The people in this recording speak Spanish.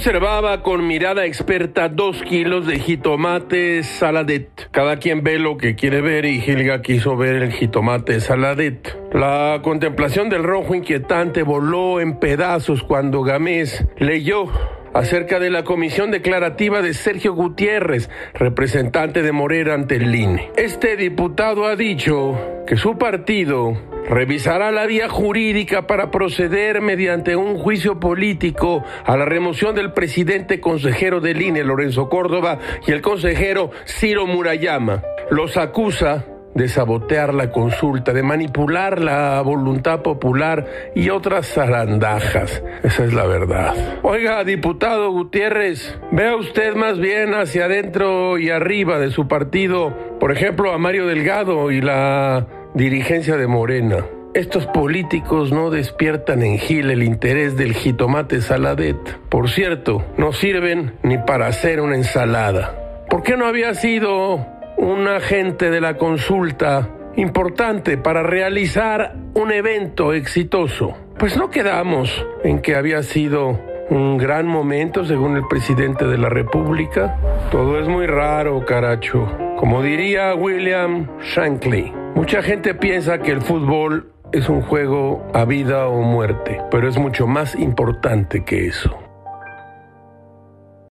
observaba con mirada experta dos kilos de jitomate saladet. Cada quien ve lo que quiere ver y Gilga quiso ver el jitomate saladet. La contemplación del rojo inquietante voló en pedazos cuando Gamés leyó acerca de la comisión declarativa de Sergio Gutiérrez, representante de Morera ante el INE. Este diputado ha dicho que su partido revisará la vía jurídica para proceder mediante un juicio político a la remoción del presidente consejero del INE, Lorenzo Córdoba, y el consejero Ciro Murayama. Los acusa de sabotear la consulta, de manipular la voluntad popular y otras zarandajas. Esa es la verdad. Oiga, diputado Gutiérrez, vea usted más bien hacia adentro y arriba de su partido, por ejemplo, a Mario Delgado y la dirigencia de Morena. Estos políticos no despiertan en Gil el interés del jitomate saladet. Por cierto, no sirven ni para hacer una ensalada. ¿Por qué no había sido un agente de la consulta importante para realizar un evento exitoso? Pues no quedamos en que había sido un gran momento según el presidente de la República. Todo es muy raro, caracho. Como diría William Shankly, mucha gente piensa que el fútbol es un juego a vida o muerte, pero es mucho más importante que eso.